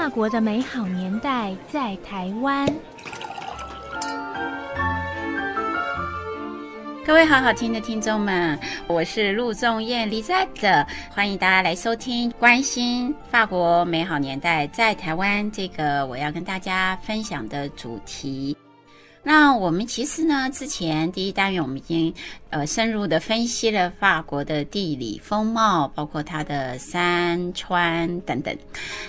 法国的美好年代在台湾。各位好好听的听众们，我是陆仲燕 l i z a 欢迎大家来收听关心法国美好年代在台湾这个我要跟大家分享的主题。那我们其实呢，之前第一单元我们已经呃深入的分析了法国的地理风貌，包括它的山川等等。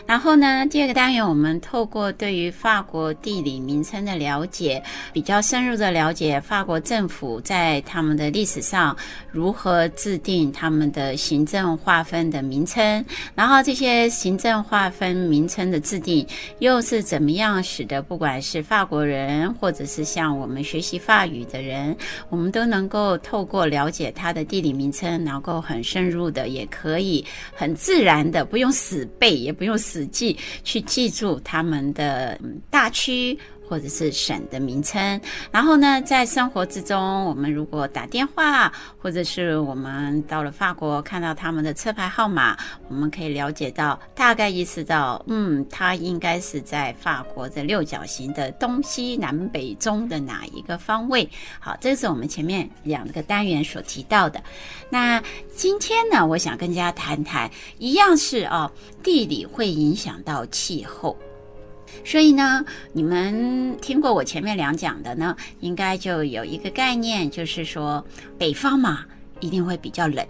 然后呢，第二个单元我们透过对于法国地理名称的了解，比较深入的了解法国政府在他们的历史上如何制定他们的行政划分的名称，然后这些行政划分名称的制定又是怎么样使得不管是法国人或者是像我们学习法语的人，我们都能够透过了解它的地理名称，能够很深入的，也可以很自然的，不用死背，也不用死记，去记住他们的大区。或者是省的名称，然后呢，在生活之中，我们如果打电话，或者是我们到了法国看到他们的车牌号码，我们可以了解到，大概意识到，嗯，它应该是在法国的六角形的东西南北中的哪一个方位。好，这是我们前面两个单元所提到的。那今天呢，我想跟大家谈谈，一样是哦，地理会影响到气候。所以呢，你们听过我前面两讲的呢，应该就有一个概念，就是说北方嘛，一定会比较冷，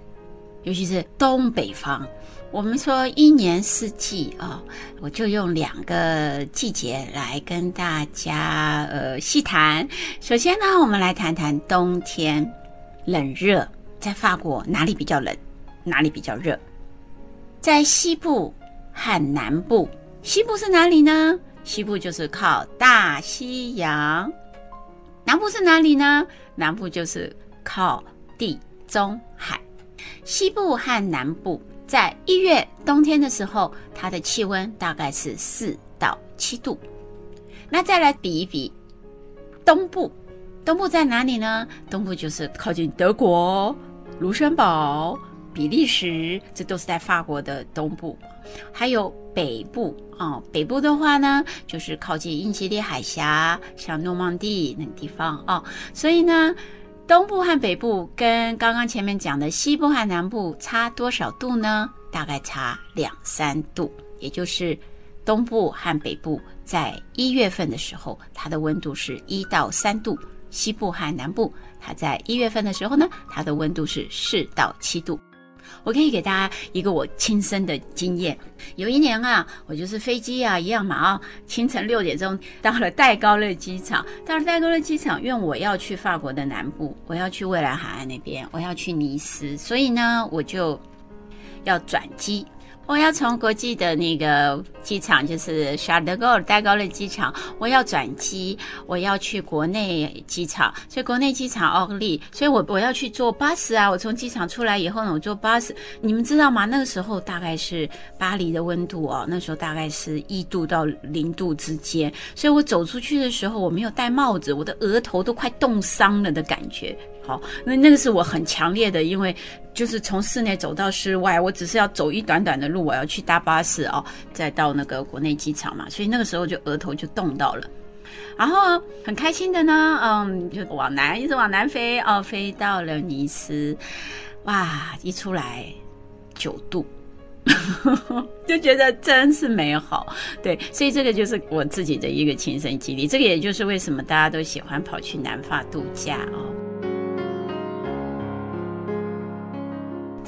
尤其是东北方。我们说一年四季啊，我就用两个季节来跟大家呃细谈。首先呢，我们来谈谈冬天冷热，在法国哪里比较冷，哪里比较热？在西部和南部，西部是哪里呢？西部就是靠大西洋，南部是哪里呢？南部就是靠地中海。西部和南部在一月冬天的时候，它的气温大概是四到七度。那再来比一比东部，东部在哪里呢？东部就是靠近德国、卢森堡、比利时，这都是在法国的东部。还有北部啊、哦，北部的话呢，就是靠近英吉利海峡，像诺曼底那个地方啊、哦。所以呢，东部和北部跟刚刚前面讲的西部和南部差多少度呢？大概差两三度，也就是东部和北部在一月份的时候，它的温度是一到三度；西部和南部，它在一月份的时候呢，它的温度是四到七度。我可以给大家一个我亲身的经验。有一年啊，我就是飞机啊一样嘛啊，清晨六点钟到了戴高乐机场。到了戴高乐机场，因为我要去法国的南部，我要去未来海岸那边，我要去尼斯，所以呢，我就要转机。我要从国际的那个机场，就是 Charles de Gaulle 戴高乐机场，我要转机，我要去国内机场，所以国内机场奥利，所以我我要去坐巴士啊。我从机场出来以后呢，我坐巴士。你们知道吗？那个时候大概是巴黎的温度哦，那时候大概是一度到零度之间，所以我走出去的时候，我没有戴帽子，我的额头都快冻伤了的感觉。好，那那个是我很强烈的，因为就是从室内走到室外，我只是要走一短短的路，我要去搭巴士哦，再到那个国内机场嘛，所以那个时候就额头就冻到了，然后很开心的呢，嗯，就往南一直往南飞哦，飞到了尼斯，哇，一出来九度，就觉得真是美好，对，所以这个就是我自己的一个亲身经历，这个也就是为什么大家都喜欢跑去南法度假哦。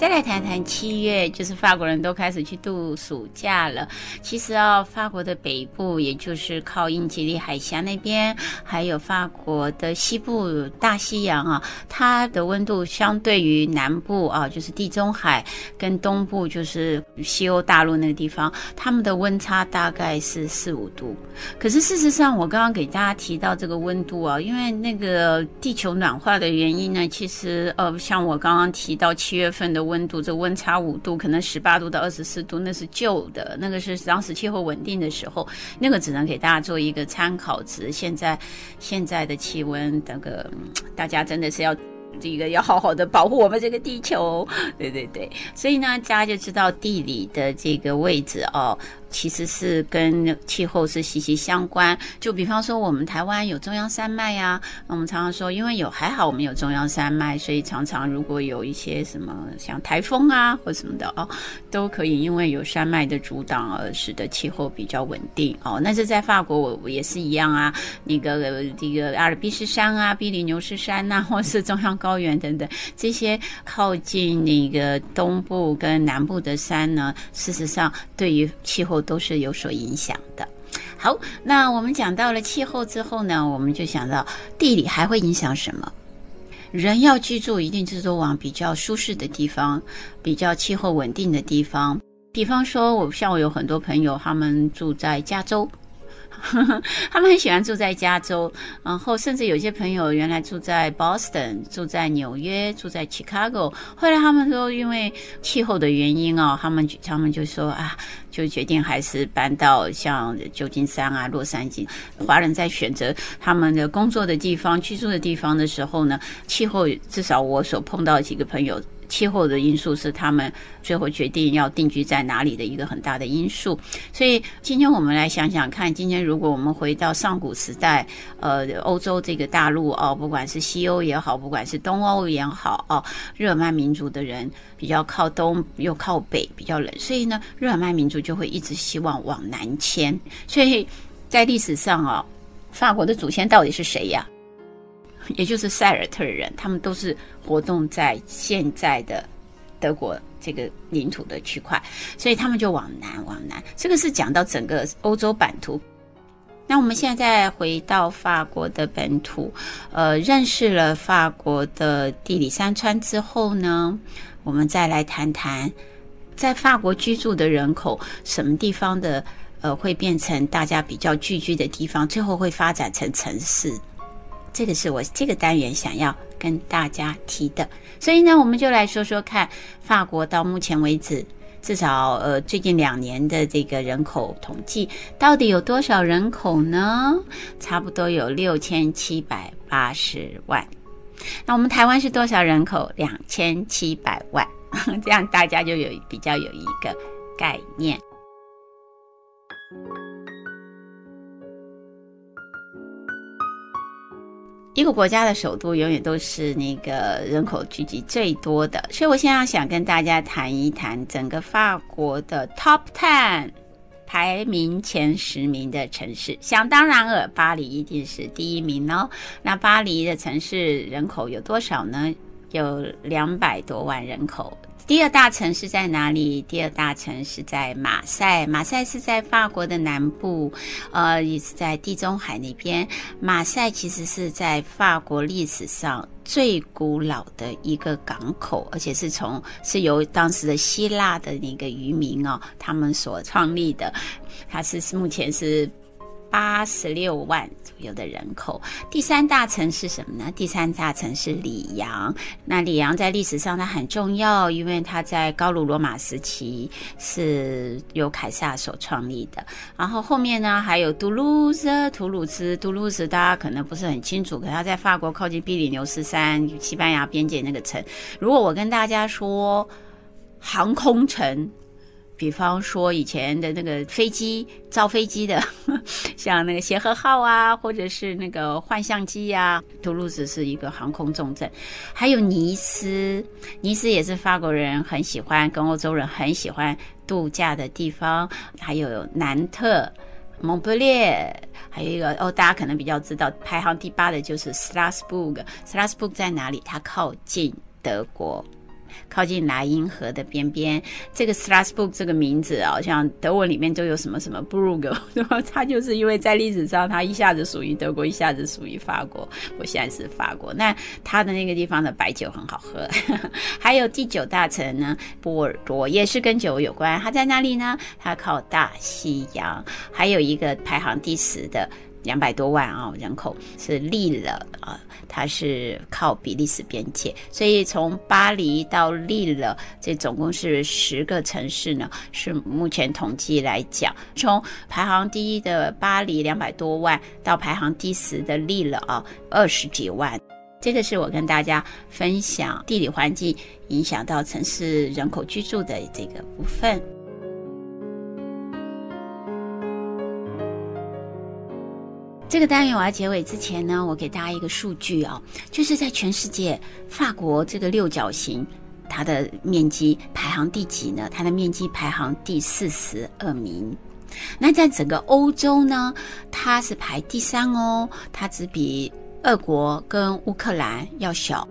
再来谈谈七月，就是法国人都开始去度暑假了。其实啊，法国的北部，也就是靠英吉利海峡那边，还有法国的西部大西洋啊，它的温度相对于南部啊，就是地中海跟东部，就是西欧大陆那个地方，他们的温差大概是四五度。可是事实上，我刚刚给大家提到这个温度啊，因为那个地球暖化的原因呢，其实呃，像我刚刚提到七月份的温。温度这温差五度，可能十八度到二十四度，那是旧的，那个是当时气候稳定的时候，那个只能给大家做一个参考值。现在现在的气温，那个大家真的是要这个要好好的保护我们这个地球，对对对。所以呢，大家就知道地理的这个位置哦。其实是跟气候是息息相关。就比方说，我们台湾有中央山脉呀，我们常常说，因为有还好我们有中央山脉，所以常常如果有一些什么像台风啊或什么的哦，都可以因为有山脉的阻挡而使得气候比较稳定哦。那是在法国，我我也是一样啊，那个这个阿尔卑斯山啊、比利牛斯山呐、或是中央高原等等这些靠近那个东部跟南部的山呢，事实上对于气候。都是有所影响的。好，那我们讲到了气候之后呢，我们就想到地理还会影响什么？人要居住，一定就是往比较舒适的地方，比较气候稳定的地方。比方说，我像我有很多朋友，他们住在加州。他们很喜欢住在加州，然后甚至有些朋友原来住在 Boston，住在纽约，住在 Chicago。后来他们说，因为气候的原因哦，他们他们就说啊，就决定还是搬到像旧金山啊、洛杉矶。华人在选择他们的工作的地方、居住的地方的时候呢，气候至少我所碰到几个朋友。气候的因素是他们最后决定要定居在哪里的一个很大的因素。所以今天我们来想想看，今天如果我们回到上古时代，呃，欧洲这个大陆哦，不管是西欧也好，不管是东欧也好哦，日耳曼民族的人比较靠东又靠北，比较冷，所以呢，日耳曼民族就会一直希望往南迁。所以在历史上啊，法国的祖先到底是谁呀？也就是塞尔特人，他们都是活动在现在的德国这个领土的区块，所以他们就往南往南。这个是讲到整个欧洲版图。那我们现在再回到法国的本土，呃，认识了法国的地理山川之后呢，我们再来谈谈在法国居住的人口，什么地方的呃会变成大家比较聚居的地方，最后会发展成城市。这个是我这个单元想要跟大家提的，所以呢，我们就来说说看，法国到目前为止，至少呃最近两年的这个人口统计，到底有多少人口呢？差不多有六千七百八十万。那我们台湾是多少人口？两千七百万，这样大家就有比较有一个概念。一个国家的首都永远都是那个人口聚集最多的，所以我现在想跟大家谈一谈整个法国的 Top Ten 排名前十名的城市。想当然尔，巴黎一定是第一名哦。那巴黎的城市人口有多少呢？有两百多万人口。第二大城市在哪里？第二大城市在马赛，马赛是在法国的南部，呃，也是在地中海那边。马赛其实是在法国历史上最古老的一个港口，而且是从是由当时的希腊的那个渔民哦，他们所创立的。它是目前是。八十六万左右的人口，第三大城市什么呢？第三大城市里昂。那里昂在历史上它很重要，因为它在高卢罗马时期是由凯撒所创立的。然后后面呢还有杜鲁兹，图鲁兹，杜鲁兹大家可能不是很清楚，可它在法国靠近比利牛斯山，西班牙边界那个城。如果我跟大家说航空城。比方说以前的那个飞机造飞机的，像那个协和号啊，或者是那个幻象机呀，图卢兹是一个航空重镇。还有尼斯，尼斯也是法国人很喜欢，跟欧洲人很喜欢度假的地方。还有南特、蒙布列，还有一个哦，大家可能比较知道，排行第八的就是斯拉斯堡。斯拉斯堡在哪里？它靠近德国。靠近莱茵河的边边，这个 Strasbourg 这个名字好像德文里面都有什么什么 Brugge，对吧？它就是因为在历史上，它一下子属于德国，一下子属于法国。我现在是法国，那它的那个地方的白酒很好喝。还有第九大城呢，波尔多也是跟酒有关。它在哪里呢？它靠大西洋。还有一个排行第十的。两百多万啊，人口是利勒啊，它是靠比利时边界，所以从巴黎到利勒，这总共是十个城市呢。是目前统计来讲，从排行第一的巴黎两百多万，到排行第十的利勒啊，二十几万。这个是我跟大家分享地理环境影响到城市人口居住的这个部分。这个单元我要结尾之前呢，我给大家一个数据哦，就是在全世界，法国这个六角形，它的面积排行第几呢？它的面积排行第四十二名。那在整个欧洲呢，它是排第三哦，它只比俄国跟乌克兰要小。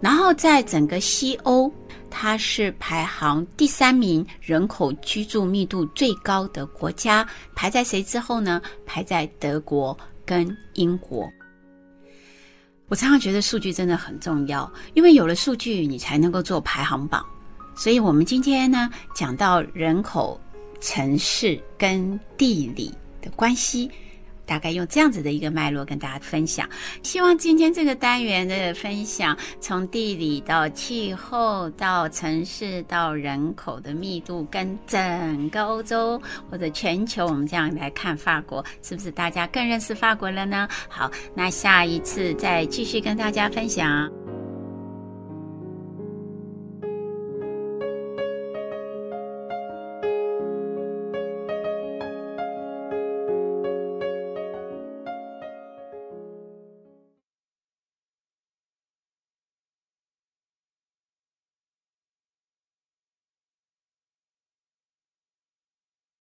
然后在整个西欧，它是排行第三名，人口居住密度最高的国家，排在谁之后呢？排在德国跟英国。我常常觉得数据真的很重要，因为有了数据，你才能够做排行榜。所以我们今天呢，讲到人口。城市跟地理的关系，大概用这样子的一个脉络跟大家分享。希望今天这个单元的分享，从地理到气候，到城市，到人口的密度，跟整个欧洲或者全球，我们这样来看法国，是不是大家更认识法国了呢？好，那下一次再继续跟大家分享。